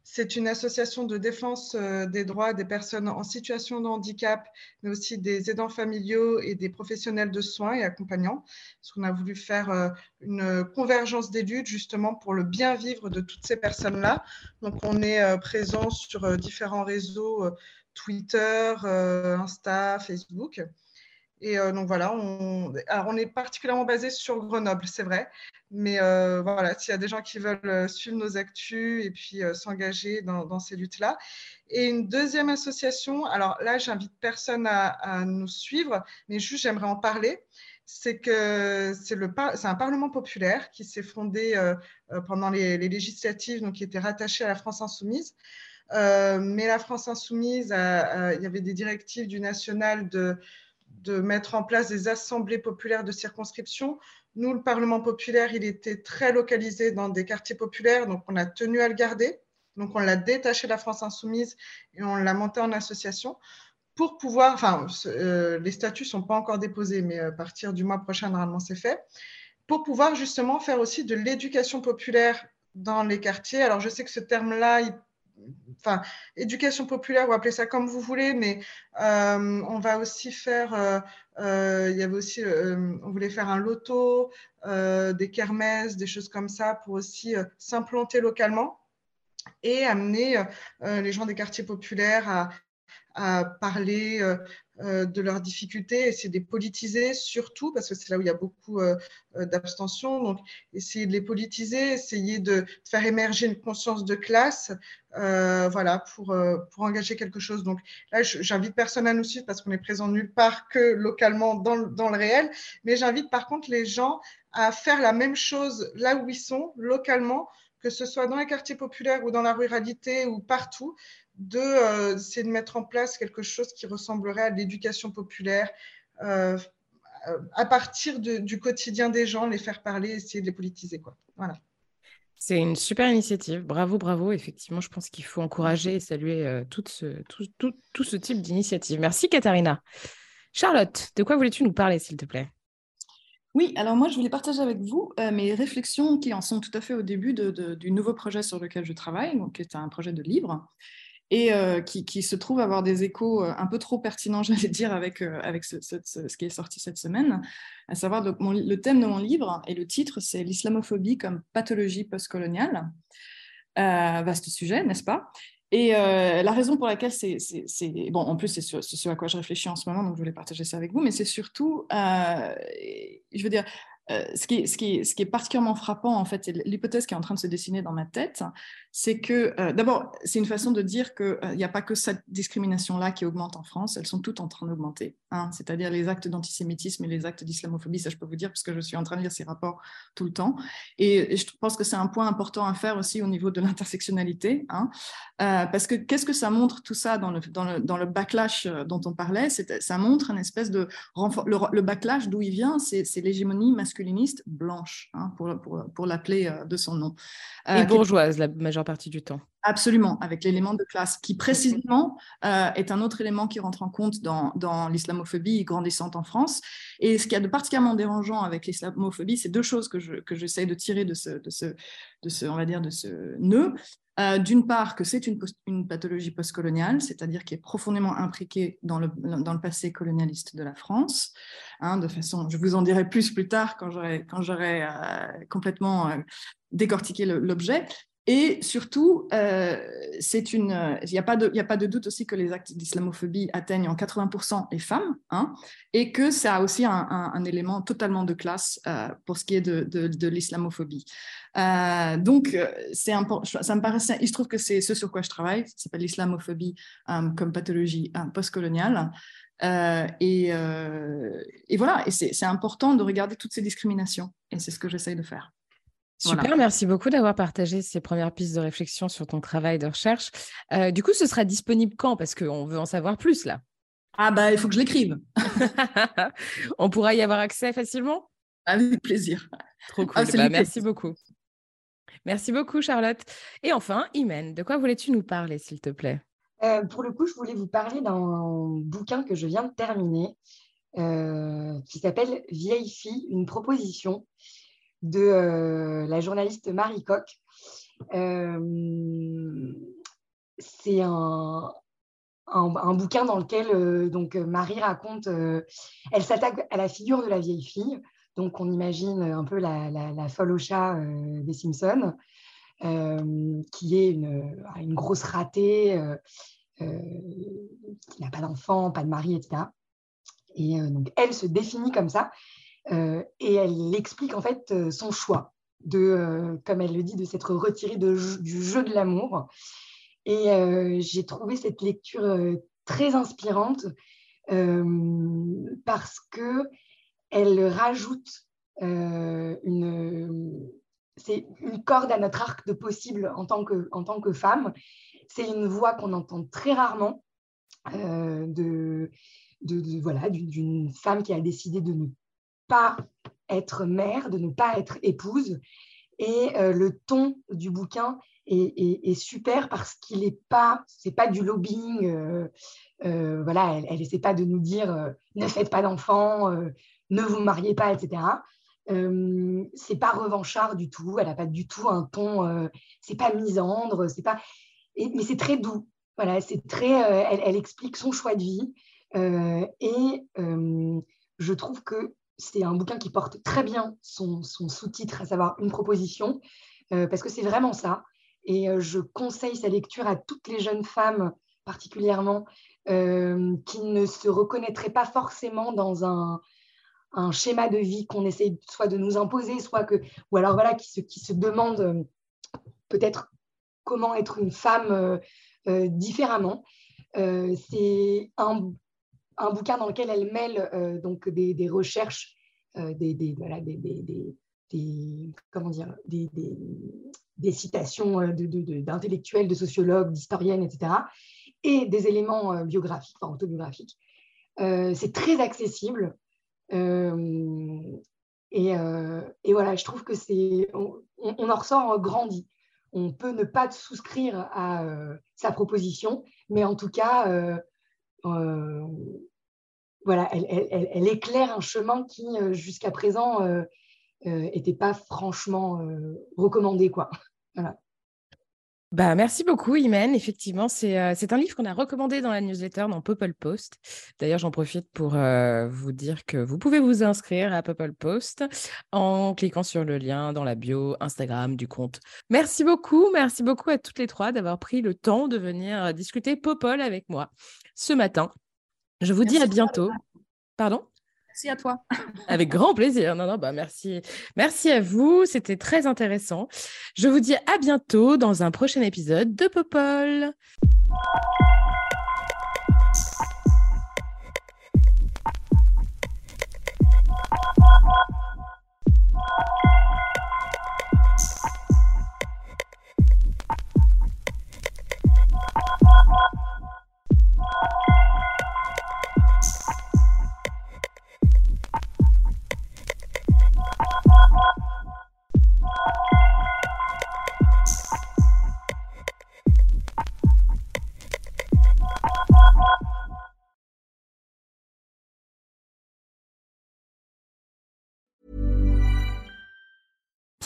C'est une association de défense euh, des droits des personnes en situation de handicap, mais aussi des aidants familiaux et des professionnels de soins et accompagnants. Parce qu'on a voulu faire une convergence des luttes justement pour le bien vivre de toutes ces personnes-là. Donc, on est présent sur différents réseaux Twitter, Insta, Facebook. Et euh, donc voilà, on, est particulièrement basé sur Grenoble, c'est vrai. Mais euh, voilà, s'il y a des gens qui veulent euh, suivre nos actus et puis s'engager dans, ces luttes-là. Et une deuxième association, alors là, j'invite personne à, nous suivre, mais juste j'aimerais en parler. C'est que c'est un parlement populaire qui s'est fondé pendant les, législatives, donc qui était rattaché à la France insoumise. mais la France insoumise, il y avait des directives du national de de mettre en place des assemblées populaires de circonscription. Nous, le Parlement populaire, il était très localisé dans des quartiers populaires, donc on a tenu à le garder. Donc on l'a détaché de la France insoumise et on l'a monté en association pour pouvoir, enfin, euh, les statuts ne sont pas encore déposés, mais à partir du mois prochain, normalement, c'est fait, pour pouvoir justement faire aussi de l'éducation populaire dans les quartiers. Alors, je sais que ce terme-là, il enfin, éducation populaire, ou appelez ça comme vous voulez, mais euh, on va aussi faire, euh, euh, il y avait aussi, on voulait faire un loto, des kermesses, des choses comme ça pour aussi s'implanter localement et amener les gens des quartiers populaires à, parler de leurs difficultés, essayer de les politiser surtout, parce que c'est là où il y a beaucoup euh, d'abstention. Donc, essayer de les politiser, essayer de faire émerger une conscience de classe, voilà, pour, pour engager quelque chose. Donc là, j'invite personne à nous suivre parce qu'on est présent nulle part que localement dans, dans le réel, mais j'invite par contre les gens à faire la même chose là où ils sont, localement, que ce soit dans les quartiers populaires ou dans la ruralité ou partout, de, euh, c'est de mettre en place quelque chose qui ressemblerait à l'éducation populaire, euh, à partir du quotidien des gens, les faire parler, essayer de les politiser. Quoi. Voilà. C'est une super initiative. Bravo, bravo. Effectivement, je pense qu'il faut encourager et saluer tout, ce, tout, tout, tout ce type d'initiative. Merci, Katharina. Charlotte, de quoi voulais-tu nous parler, s'il te plaît? Oui, alors moi, je voulais partager avec vous euh, mes réflexions qui en sont tout à fait au début du nouveau projet sur lequel je travaille, donc qui est un projet de livre, et euh, qui, se trouve avoir des échos euh, un peu trop pertinents, j'allais dire, avec, avec ce, qui est sorti cette semaine, à savoir le thème de mon livre, et le titre, c'est l'islamophobie comme pathologie postcoloniale. vaste sujet, n'est-ce pas? Et la raison pour laquelle c'est, bon, en plus c'est ce, à quoi je réfléchis en ce moment, donc je voulais partager ça avec vous, mais c'est surtout, je veux dire, euh, ce, qui, ce, qui, ce, est particulièrement frappant, en fait, l'hypothèse qui est en train de se dessiner dans ma tête, c'est que, euh, d'abord, c'est une façon de dire qu'il n'y a pas que cette discrimination-là qui augmente en France, elles sont toutes en train d'augmenter. Hein, c'est-à-dire les actes d'antisémitisme et les actes d'islamophobie, ça je peux vous dire, parce que je suis en train de lire ces rapports tout le temps. Et, je pense que c'est un point important à faire aussi au niveau de l'intersectionnalité, hein, euh, parce que qu'est-ce que ça montre tout ça dans le, dans le, dans le backlash dont on parlait? Ça montre une espèce de... Le, le backlash, d'où il vient, c'est l'hégémonie masculiniste blanche, hein, pour, pour, pour l'appeler euh, de son nom. Euh, et bourgeoise la majeure partie du temps. Absolument, avec l'élément de classe, qui précisément euh, est un autre élément qui rentre en compte dans, dans l'islamophobie grandissante en France. Et ce qu'il y a de particulièrement dérangeant avec l'islamophobie, c'est deux choses que, je, que j'essaie de tirer de ce, de, ce, de ce, on va dire, de ce nœud. Euh, d'une part, que c'est une, une, pathologie postcoloniale, c'est-à-dire qui est profondément impliquée dans le, dans le passé colonialiste de la France. Hein, de façon, je vous en dirai plus plus tard quand j'aurai, quand j'aurai euh, complètement décortiqué l'objet. Et surtout, euh, il n'y a, pas de, a pas de doute aussi que les actes d'islamophobie atteignent en 80% les femmes, hein, et que ça a aussi un, élément totalement de classe euh, pour ce qui est de, l'islamophobie. Euh, donc, ça me paraît, il se trouve que c'est ce sur quoi je travaille, ça s'appelle l'islamophobie comme pathologie postcoloniale. Et, et, voilà, et c'est important de regarder toutes ces discriminations, et c'est ce que j'essaye de faire. Super, merci beaucoup d'avoir partagé ces premières pistes de réflexion sur ton travail de recherche. Euh, du coup, ce sera disponible quand? Parce qu'on veut en savoir plus là. Ah bah, il faut que je l'écrive. On pourra y avoir accès facilement? Avec plaisir. Trop cool. Bah, merci beaucoup. Merci beaucoup, Charlotte. Et enfin, Imen, de quoi voulais-tu nous parler, s'il te plaît? Euh, Pour le coup, je voulais vous parler d'un bouquin que je viens de terminer euh, qui s'appelle Vieille fille, une proposition de euh, la journaliste Marie Coq. Euh, c'est un, un, bouquin dans lequel euh, donc, Marie raconte, elle s'attaque à la figure de la vieille fille. Donc, on imagine un peu la, folle au chat des Simpsons, qui est une, une grosse ratée, qui n'a pas d'enfant, pas de mari, etc. Et donc, elle se définit comme ça. Euh, et elle explique en fait euh, son choix, de, euh, comme elle le dit, de s'être retirée du jeu de l'amour. Et j'ai trouvé cette lecture très inspirante parce que elle rajoute une, c'est une corde à notre arc de possible en tant que, en tant que femme. C'est une voix qu'on entend très rarement de, de, voilà, d'une femme qui a décidé de ne pas être mère, de ne pas être épouse. Et euh, le ton du bouquin est, super parce qu'il n'est pas, c'est pas du lobbying. Euh, euh, voilà, elle n'essaie pas de nous dire ne faites pas d'enfants, ne vous mariez pas, etc. c'est pas revanchard du tout. Elle n'a pas du tout un ton. c'est pas misandre. C'est pas. mais c'est très doux. Voilà, c'est très. Elle, elle, explique son choix de vie et je trouve que c'est un bouquin qui porte très bien son, sous-titre, à savoir une proposition, euh, parce que c'est vraiment ça. Et euh, je conseille sa lecture à toutes les jeunes femmes, particulièrement, euh, qui ne se reconnaîtraient pas forcément dans un, schéma de vie qu'on essaye soit de nous imposer, soit que, ou alors voilà, qui se, qui demandent peut-être comment être une femme différemment. c'est un un bouquin dans lequel elle mêle euh, donc des, des recherches, euh, des, des, des, comment dire, des, citations euh, d'intellectuels, de, de, sociologues, d'historiennes, etc., et des éléments biographiques, enfin autobiographiques. c'est très accessible. Et, et, voilà, je trouve que c'est, on, on, en ressort grandi. On peut ne pas souscrire à sa proposition, mais en tout cas, voilà, elle, éclaire un chemin qui, jusqu'à présent, n'était pas franchement recommandé. Quoi. Bah, merci beaucoup, Imen. Effectivement, c'est euh, un livre qu'on a recommandé dans la newsletter dans Popple Post. D'ailleurs, j'en profite pour euh, vous dire que vous pouvez vous inscrire à Popple Post en cliquant sur le lien dans la bio Instagram du compte. Merci beaucoup. Merci beaucoup à toutes les trois d'avoir pris le temps de venir euh, discuter Popol avec moi ce matin. Je vous dis à bientôt. Pardon? Merci à toi. Avec grand plaisir. Non, non, bah merci. Merci à vous. C'était très intéressant. Je vous dis à bientôt dans un prochain épisode de Popol.